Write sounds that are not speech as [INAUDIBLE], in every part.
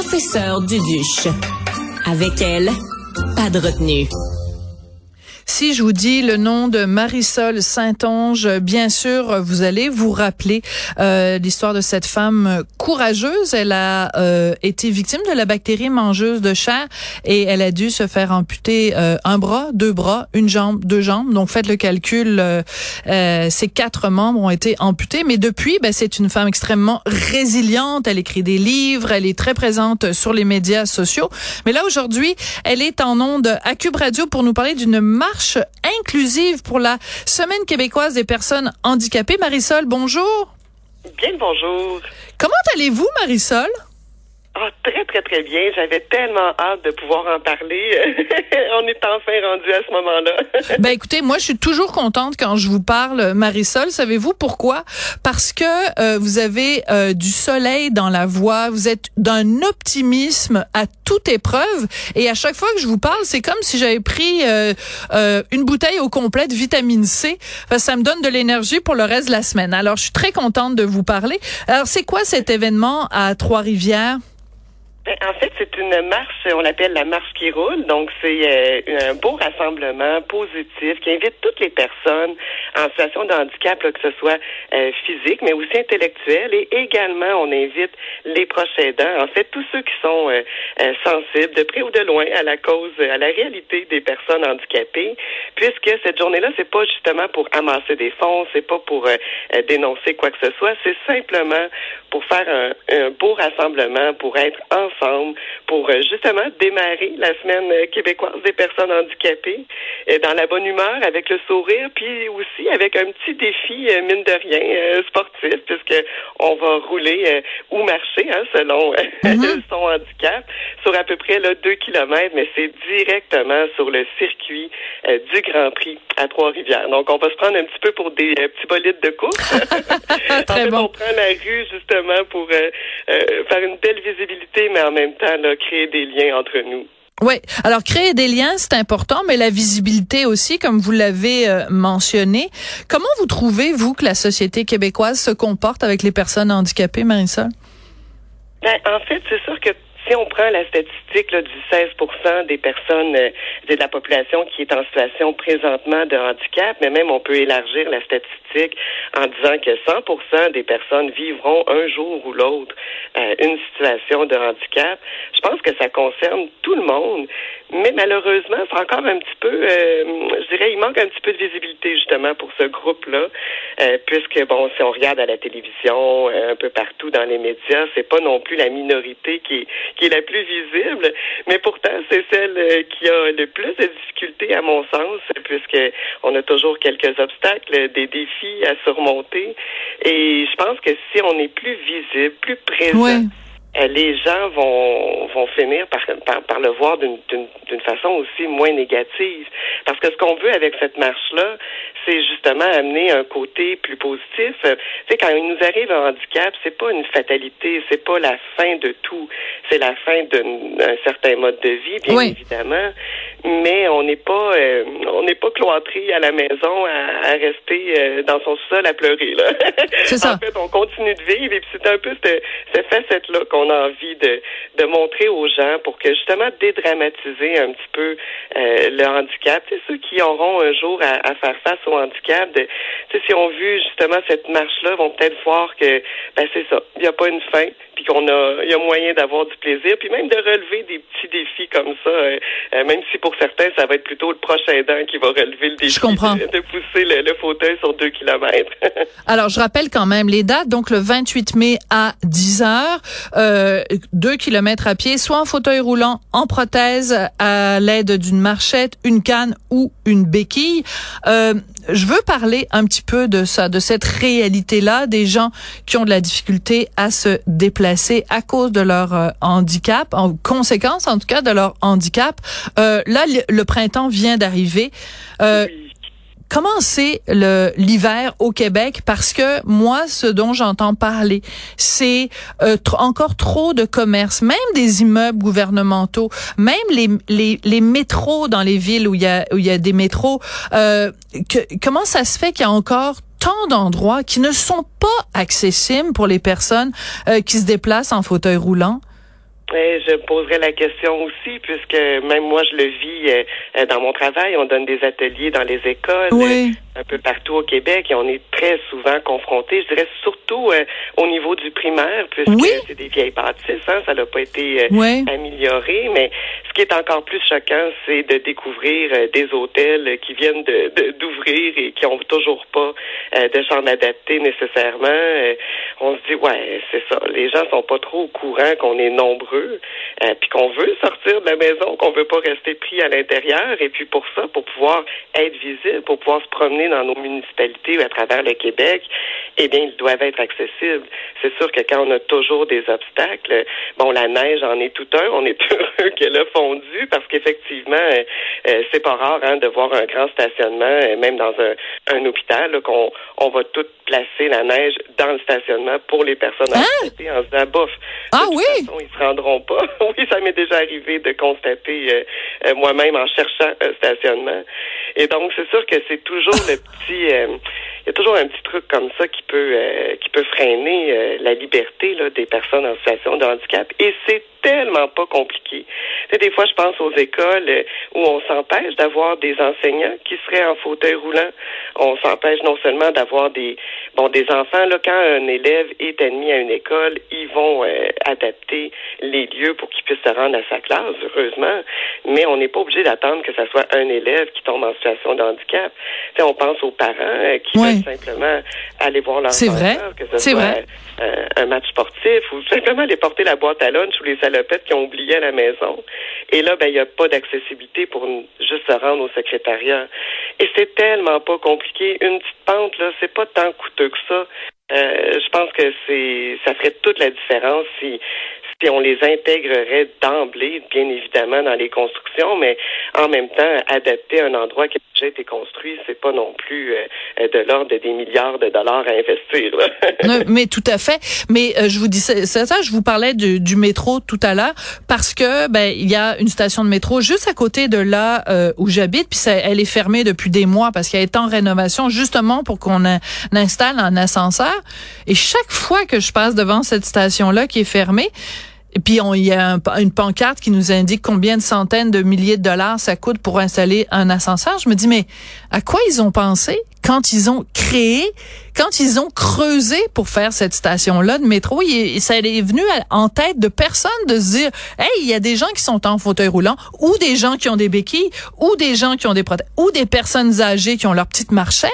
professeur Duduche. Avec elle, pas de retenue. Si je vous dis le nom de Marisol Saint-Onge, bien sûr, vous allez vous rappeler euh, l'histoire de cette femme courageuse. Elle a euh, été victime de la bactérie mangeuse de chair et elle a dû se faire amputer euh, un bras, deux bras, une jambe, deux jambes. Donc faites le calcul, ces quatre membres ont été amputés. Mais depuis, ben, c'est une femme extrêmement résiliente. Elle écrit des livres, elle est très présente sur les médias sociaux. Mais là aujourd'hui, elle est en onde à Cube Radio pour nous parler d'une marche inclusive pour la Semaine québécoise des personnes handicapées. Marisol, bonjour. Bien bonjour. Comment allez-vous, Marisol? Ah, très, très, très bien. J'avais tellement hâte de pouvoir en parler. [LAUGHS] On est enfin rendu à ce moment-là. [LAUGHS] ben, écoutez, moi, je suis toujours contente quand je vous parle, Marisol. Savez-vous pourquoi? Parce que euh, vous avez euh, du soleil dans la voix. Vous êtes d'un optimisme à toute épreuve. Et à chaque fois que je vous parle, c'est comme si j'avais pris euh, une bouteille au complet de vitamine C. ça me donne de l'énergie pour le reste de la semaine. Alors, je suis très contente de vous parler. Alors, c'est quoi cet événement à Trois-Rivières? Ben, en fait, c'est une marche, on l'appelle la marche qui roule. Donc, c'est euh, un beau rassemblement positif qui invite toutes les personnes en situation de handicap, que ce soit euh, physique, mais aussi intellectuel. Et également, on invite les proches aidants, en fait, tous ceux qui sont euh, sensibles, de près ou de loin, à la cause, à la réalité des personnes handicapées, puisque cette journée-là, c'est pas justement pour amasser des fonds, c'est pas pour dénoncer quoi que ce soit, c'est simplement pour faire un, un beau rassemblement, pour être ensemble pour euh, justement démarrer la semaine euh, québécoise des personnes handicapées dans la bonne humeur, avec le sourire, puis aussi avec un petit défi, mine de rien, sportif, puisque on va rouler ou marcher, hein, selon mm-hmm. [LAUGHS] son handicap, sur à peu près là, deux kilomètres, mais c'est directement sur le circuit du Grand Prix à Trois-Rivières. Donc, on va se prendre un petit peu pour des petits bolides de course. [LAUGHS] Très bon. on prend la rue justement pour faire une belle visibilité, mais en même temps, créer des liens entre nous. Oui, alors créer des liens, c'est important, mais la visibilité aussi, comme vous l'avez euh, mentionné. Comment vous trouvez, vous, que la société québécoise se comporte avec les personnes handicapées, Marisol? Ben, en fait, c'est sûr que si on prend la statistique du 16% des personnes euh, de la population qui est en situation présentement de handicap, mais même on peut élargir la statistique en disant que 100% des personnes vivront un jour ou l'autre euh, une situation de handicap. Je pense que ça concerne tout le monde, mais malheureusement, c'est encore un petit peu, euh, je dirais, il manque un petit peu de visibilité justement pour ce groupe-là, puisque bon, si on regarde à la télévision, un peu partout dans les médias, c'est pas non plus la minorité qui qui est la plus visible, mais pourtant c'est celle euh, qui a le plus de difficultés à mon sens, puisque on a toujours quelques obstacles, des défis à surmonter, et je pense que si on est plus visible, plus présent. Euh, les gens vont vont finir par, par, le voir d'une façon aussi moins négative. Parce que ce qu'on veut avec cette marche-là, c'est justement amener un côté plus positif. Tu sais, quand il nous arrive un handicap, c'est pas une fatalité, c'est pas la fin de tout, c'est la fin d'un certain mode de vie, bien évidemment. Mais on n'est pas euh, on n'est pas cloîtré à la maison à, rester euh, dans son sol à pleurer là. ça. [LAUGHS] en fait, on continue de vivre et puis c'est un peu cette, cette facette-là qu'on a envie de, de montrer aux gens pour que justement dédramatiser un petit peu euh, le handicap. C'est ceux qui auront un jour à, faire face au handicap, de, si on vu justement cette marche-là, vont peut-être voir que ben c'est ça, il n'y a pas une fin, puis qu'on a, il y a moyen d'avoir du plaisir, puis même de relever des petits défis comme ça, euh, euh, même si pour certains, ça va être plutôt le prochain aidant qui va relever le défi De, pousser le, fauteuil sur deux kilomètres. [LAUGHS] Alors, je rappelle quand même les dates, donc le 28 mai à 10 heures, euh, deux kilomètres à pied, soit en fauteuil roulant, en prothèse, à l'aide d'une marchette, une canne ou une béquille. Euh, je veux parler un petit peu de ça, de cette réalité-là, des gens qui ont de la difficulté à se déplacer à cause de leur euh, handicap, en conséquence en tout cas de leur handicap. Euh, là, le, printemps vient d'arriver. Euh, comment c'est le l'hiver au Québec? Parce que moi ce dont j'entends parler c'est euh, encore trop de commerce. Même des immeubles gouvernementaux même les les, les métros dans les villes où il y a où il y a des métros euh, que, comment ça se fait qu'il y a encore tant d'endroits qui ne sont pas accessibles pour les personnes euh, qui se déplacent en fauteuil roulant? Je poserais la question aussi, puisque même moi, je le vis euh, dans mon travail. On donne des ateliers dans les écoles. Un peu partout au Québec, et on est très souvent confrontés, je dirais surtout euh, au niveau du primaire, puisque c'est des vieilles bâtisses, hein, ça n'a pas été euh, amélioré. Mais ce qui est encore plus choquant, c'est de découvrir des hôtels qui viennent de, d'ouvrir et qui ont toujours pas de chambre adaptée nécessairement. on se dit, ouais, c'est ça. Les gens sont pas trop au courant qu'on est nombreux euh, puis qu'on veut sortir de la maison, qu'on veut pas rester pris à l'intérieur. Et puis pour ça, pour pouvoir être visible, pour pouvoir se promener dans nos municipalités ou à travers le Québec, eh bien, ils doivent être accessibles. C'est sûr que quand on a toujours des obstacles, bon, la neige en est tout un. On est [LAUGHS] heureux qu'elle a fondu parce qu'effectivement, euh, euh, c'est pas rare hein, de voir un grand stationnement, même dans un, un hôpital, qu'on on va tout placer la neige dans le stationnement pour les personnes hein? en se disant, bof, ah oui? ils se rendront pas. [LAUGHS] oui, ça m'est déjà arrivé de constater euh, euh, moi-même en cherchant un stationnement. Et donc, c'est sûr que c'est toujours le petit... Euh, il y a toujours un petit truc comme ça qui peut qui peut freiner la liberté là, des personnes en situation de handicap. Et c'est tellement pas compliqué. Des fois, je pense aux écoles où on s'empêche d'avoir des enseignants qui seraient en fauteuil roulant. On s'empêche non seulement d'avoir des bon des enfants là quand un élève est admis à une école, ils vont adapter les lieux pour qu'il puisse se rendre à sa classe, heureusement, mais on n'est pas obligé d'attendre que ce soit un élève qui tombe en situation de handicap. on pense aux parents euh, qui veulent simplement aller voir leur enfant, que ce soit euh, un match sportif ou simplement aller porter la boîte à lunch ou les salopettes qu'ils ont oubliées à la maison. Et là, ben, il n'y a pas d'accessibilité pour juste se rendre au secrétariat. Et c'est tellement pas compliqué. Une petite pente, là, c'est pas tant coûteux que ça. Euh, je pense que c'est ça ferait toute la différence si puis on les intégrerait d'emblée, bien évidemment, dans les constructions, mais en même temps, adapter un endroit qui a déjà été construit, c'est pas non plus euh, de l'ordre des milliards de dollars à investir. [LAUGHS] mais tout à fait. Mais euh, je vous dis ça, ça, je vous parlais du, métro tout à l'heure parce que ben il y a une station de métro juste à côté de là euh, où j'habite, puis elle est fermée depuis des mois parce qu'elle est en rénovation justement pour qu'on installe un ascenseur. Et chaque fois que je passe devant cette station là qui est fermée, et puis, il y a une pancarte qui nous indique combien de centaines de milliers de dollars ça coûte pour installer un ascenseur. Je me dis, mais à quoi ils ont pensé quand ils ont créé, quand ils ont creusé pour faire cette station-là de métro, il, ça est venu en tête de personne de se dire, hey, il y a des gens qui sont en fauteuil roulant, ou des gens qui ont des béquilles, ou des gens qui ont des prothèses, ou des personnes âgées qui ont leur petite marchette.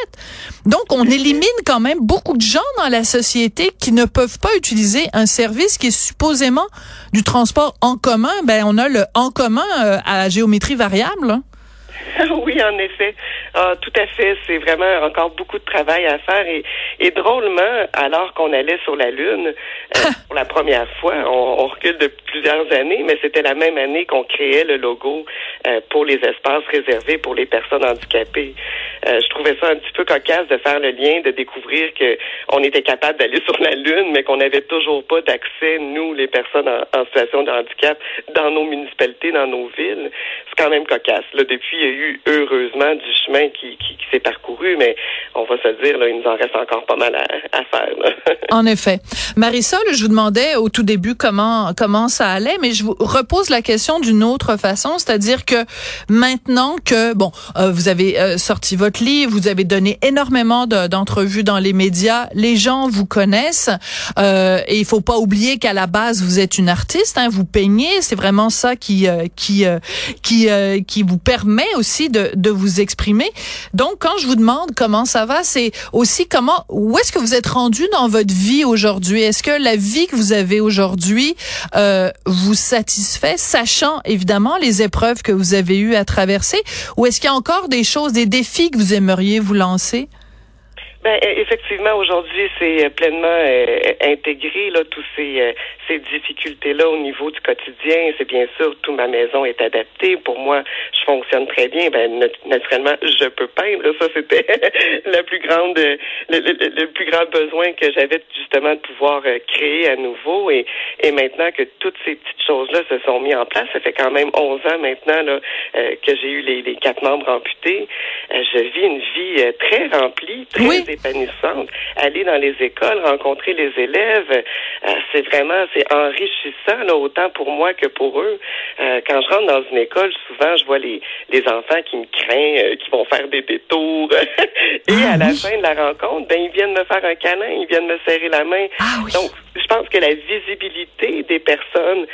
Donc, on élimine quand même beaucoup de gens dans la société qui ne peuvent pas utiliser un service qui est supposément du transport en commun. Ben, on a le en commun euh, à géométrie variable. [LAUGHS] Oui, en effet. Ah, tout à fait. C'est vraiment encore beaucoup de travail à faire. Et, et drôlement, alors qu'on allait sur la Lune euh, [LAUGHS] pour la première fois, on, recule de plusieurs années, mais c'était la même année qu'on créait le logo euh, pour les espaces réservés pour les personnes handicapées. Euh, je trouvais ça un petit peu cocasse de faire le lien, de découvrir que on était capable d'aller [LAUGHS] sur la Lune, mais qu'on n'avait toujours pas d'accès, nous, les personnes en, situation de handicap, dans nos municipalités, dans nos villes. C'est quand même cocasse. Là, depuis, il y a eu heureusement du chemin qui, qui, s'est parcouru, mais on va se dire, là, il nous en reste encore pas mal à, faire. [LAUGHS] En effet. Marisol, je vous demandais au tout début comment comment ça allait, mais je vous repose la question d'une autre façon, c'est-à-dire que maintenant que bon, euh, vous avez euh, sorti votre livre, vous avez donné énormément d'entrevues dans les médias, les gens vous connaissent. Euh, et il faut pas oublier qu'à la base vous êtes une artiste, hein, vous peignez, c'est vraiment ça qui qui qui qui vous permet aussi de, de vous exprimer. Donc quand je vous demande comment ça va, c'est aussi comment où est-ce que vous êtes rendu dans votre vie aujourd'hui? Est-ce que la vie que vous avez aujourd'hui euh, vous satisfait, sachant évidemment les épreuves que vous avez eues à traverser, ou est-ce qu'il y a encore des choses, des défis que vous aimeriez vous lancer? Ben, e, effectivement, aujourd'hui, c'est euh, pleinement euh, intégré, là, tous ces, euh, ces difficultés-là au niveau du quotidien. C'est bien sûr, toute ma maison est adaptée. Pour moi, je fonctionne très bien. Ben, naturellement, je peux peindre. Ça, c'était [LAUGHS] la plus grande, le, plus grand besoin que j'avais, justement, de pouvoir créer à nouveau. Et, maintenant que toutes ces petites choses-là se sont mises en place, ça fait quand même 11 ans maintenant, là, que j'ai eu les, quatre membres amputés. je vis une vie très remplie, très épanouissante. Aller dans les écoles, rencontrer les élèves, euh, c'est vraiment, c'est enrichissant, là, autant pour moi que pour eux. Euh, quand je rentre dans une école, souvent, je vois les, les enfants qui me craignent, euh, qui vont faire des détours. [LAUGHS] Et à la ah fin de la rencontre, ben, ils viennent me faire un câlin, ils viennent me serrer la main. Ah Donc, je pense que la visibilité des personnes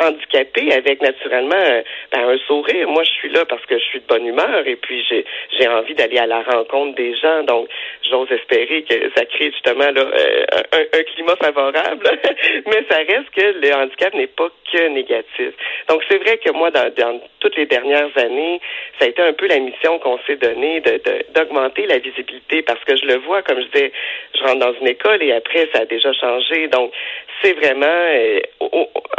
handicapé avec naturellement euh, ben, un sourire. Moi, je suis là parce que je suis de bonne humeur et puis j'ai j'ai envie d'aller à la rencontre des gens. Donc, j'ose espérer que ça crée justement là euh, un, un, climat favorable. [LAUGHS] Mais ça reste que le handicap n'est pas que négatif. Donc, c'est vrai que moi, dans, dans, toutes les dernières années, ça a été un peu la mission qu'on s'est donnée de, d'augmenter la visibilité parce que je le vois, comme je disais, je rentre dans une école et après, ça a déjà changé. Donc, c'est vraiment, euh,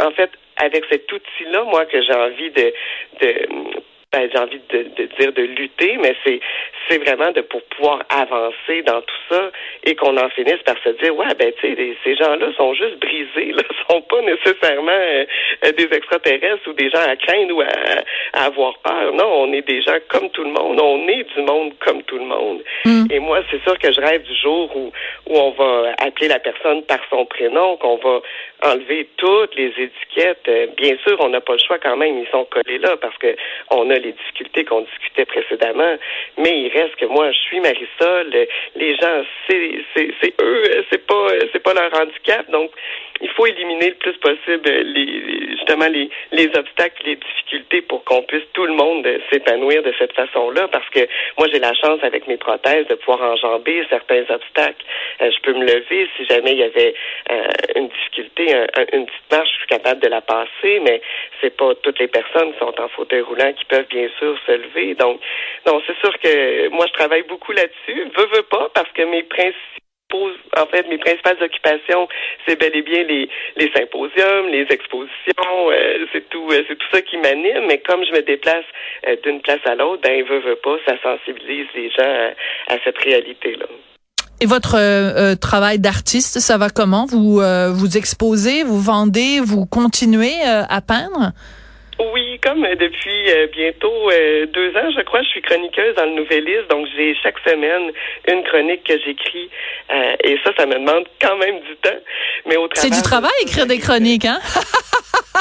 en fait, avec cet outil-là, moi, que j'ai envie de, de ben, j'ai envie de, de, dire de lutter, mais c'est c'est vraiment de pour pouvoir avancer dans tout ça et qu'on en finisse par se dire ouais ben tu sais ces gens-là sont juste brisés, là, [LAUGHS] sont pas nécessairement euh, des extraterrestres ou des gens à craindre ou à, à, avoir peur. Non, on est des gens comme tout le monde, on est du monde comme tout le monde. Mm. Et moi c'est sûr que je rêve du jour où où on va appeler la personne par son prénom, qu'on va enlever toutes les étiquettes. Euh, bien sûr, on n'a pas le choix quand même, ils sont collés là parce que on a les difficultés qu'on discutait précédemment. Mais il reste que moi, je suis Marisol. Les gens, c'est eux, c'est pas pas leur handicap. Donc, il faut éliminer le plus possible justement les, les obstacles, les difficultés pour qu'on puisse tout le monde s'épanouir de cette façon-là. Parce que moi, j'ai la chance avec mes prothèses de pouvoir enjamber certains obstacles. Euh, je peux me lever si jamais il y avait euh, une difficulté, une petite marche, je suis capable de la passer, mais c'est pas toutes les personnes qui sont en fauteuil roulant qui peuvent bien sûr se lever. Donc, non, c'est sûr que moi, je travaille beaucoup là-dessus. Veux, veux pas, parce que mes principes en fait, mes principales occupations, c'est bel et bien les, les symposiums, les expositions, euh, c'est tout, euh, c'est tout ça qui m'anime. Mais comme je me déplace euh, d'une place à l'autre, ben, veut, veut pas, ça sensibilise les gens à, cette réalité-là. Et votre travail d'artiste, ça va comment? Vous vous exposez, vous vendez, vous continuez à peindre? Oui, comme depuis euh, bientôt euh, deux ans, je crois, je suis chroniqueuse dans le Nouvelliste, donc j'ai chaque semaine une chronique que j'écris, euh, et ça, ça me demande quand même du temps. Mais au C'est du travail écrire des chroniques, hein? [LAUGHS]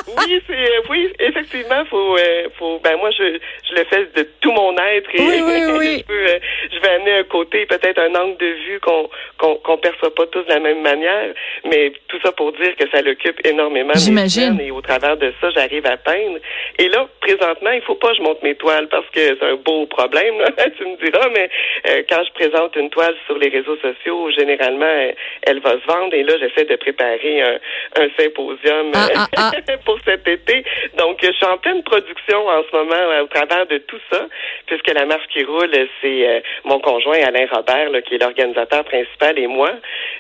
Oui, c'est oui, effectivement, faut faut ben moi je je le fais de tout mon être et oui, oui, [LAUGHS] oui. je, vais amener un côté peut-être un angle de vue qu'on qu'on perçoit pas tous de la même manière, mais tout ça pour dire que ça l'occupe énormément. J'imagine. Et au travers de ça, j'arrive à peindre. Et là, présentement, il faut pas que je monte mes toiles parce que c'est un beau problème, [LAUGHS] tu me diras, mais euh, quand je présente une toile sur les réseaux sociaux, généralement, elle va se vendre. Et là, j'essaie de préparer un, un symposium ah, ah, ah. [LAUGHS] pour cet été. Donc, je suis en pleine production en ce moment au travers de tout ça, puisque la marche qui roule, c'est euh, mon conjoint Alain Robert, là, qui est l'organisateur principal, et moi.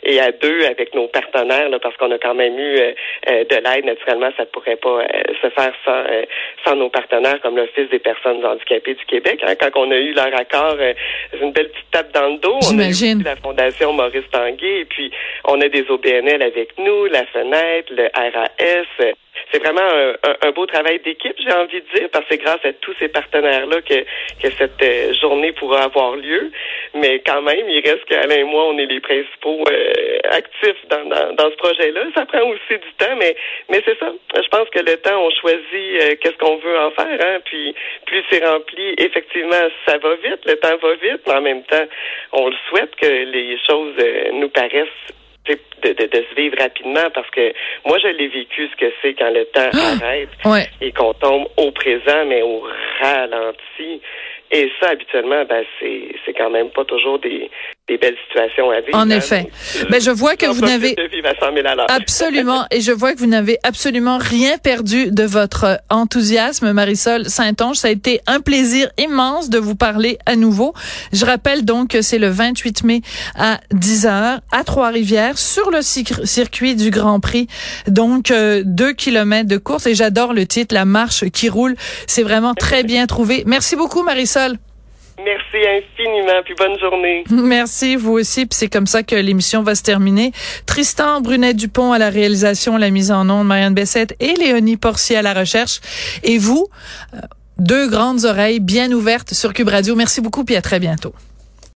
Et à deux, avec nos partenaires, là, parce qu'on a quand même eu euh, de l'aide, naturellement, ça ne pourrait pas se faire sans euh, sans nos partenaires comme l'Office des personnes handicapées du Québec. Hein, quand on a eu leur accord, euh, une belle petite tape dans le dos. On a eu la Fondation Maurice Tanguay, et puis on a des OBNL avec nous, la Fenêtre, le RAS c'est vraiment un, beau travail d'équipe, j'ai envie de dire, parce que c'est grâce à tous ces partenaires-là que, que cette euh, journée pourra avoir lieu. Mais quand même, il reste qu'Alain et moi, on est les principaux euh, actifs dans, dans, ce projet-là. Ça prend aussi du temps, mais, mais c'est ça. Je pense que le temps, on choisit euh, qu'est-ce qu'on veut en faire. Hein? Puis plus c'est rempli, effectivement, ça va vite, le temps va vite, mais en même temps, on le souhaite que les choses nous paraissent de, de, de, se vivre rapidement parce que moi je l'ai vécu ce que c'est quand le temps ah! arrête et qu'on tombe au présent mais au ralenti et ça habituellement ben c'est c'est quand même pas toujours des des belles situations à vivre. En hein. effet. Mais ben, je vois que vous n'avez absolument et je vois que vous n'avez absolument rien perdu de votre enthousiasme, Marisol Saint-Onge. Ça a été un plaisir immense de vous parler à nouveau. Je rappelle donc que c'est le 28 mai à 10 h à Trois-Rivières sur le circuit du Grand Prix. Donc euh, deux kilomètres de course et j'adore le titre, la marche qui roule. C'est vraiment très bien trouvé. Merci beaucoup, Marisol. Merci infiniment, puis bonne journée. [LAUGHS] Merci, vous aussi, puis c'est comme ça que l'émission va se terminer. Tristan Brunet-Dupont à la réalisation, la mise en onde, Marianne Bessette et Léonie Porcier à la recherche. Et vous, euh, deux grandes oreilles bien ouvertes sur Cube Radio. Merci beaucoup, puis à très bientôt.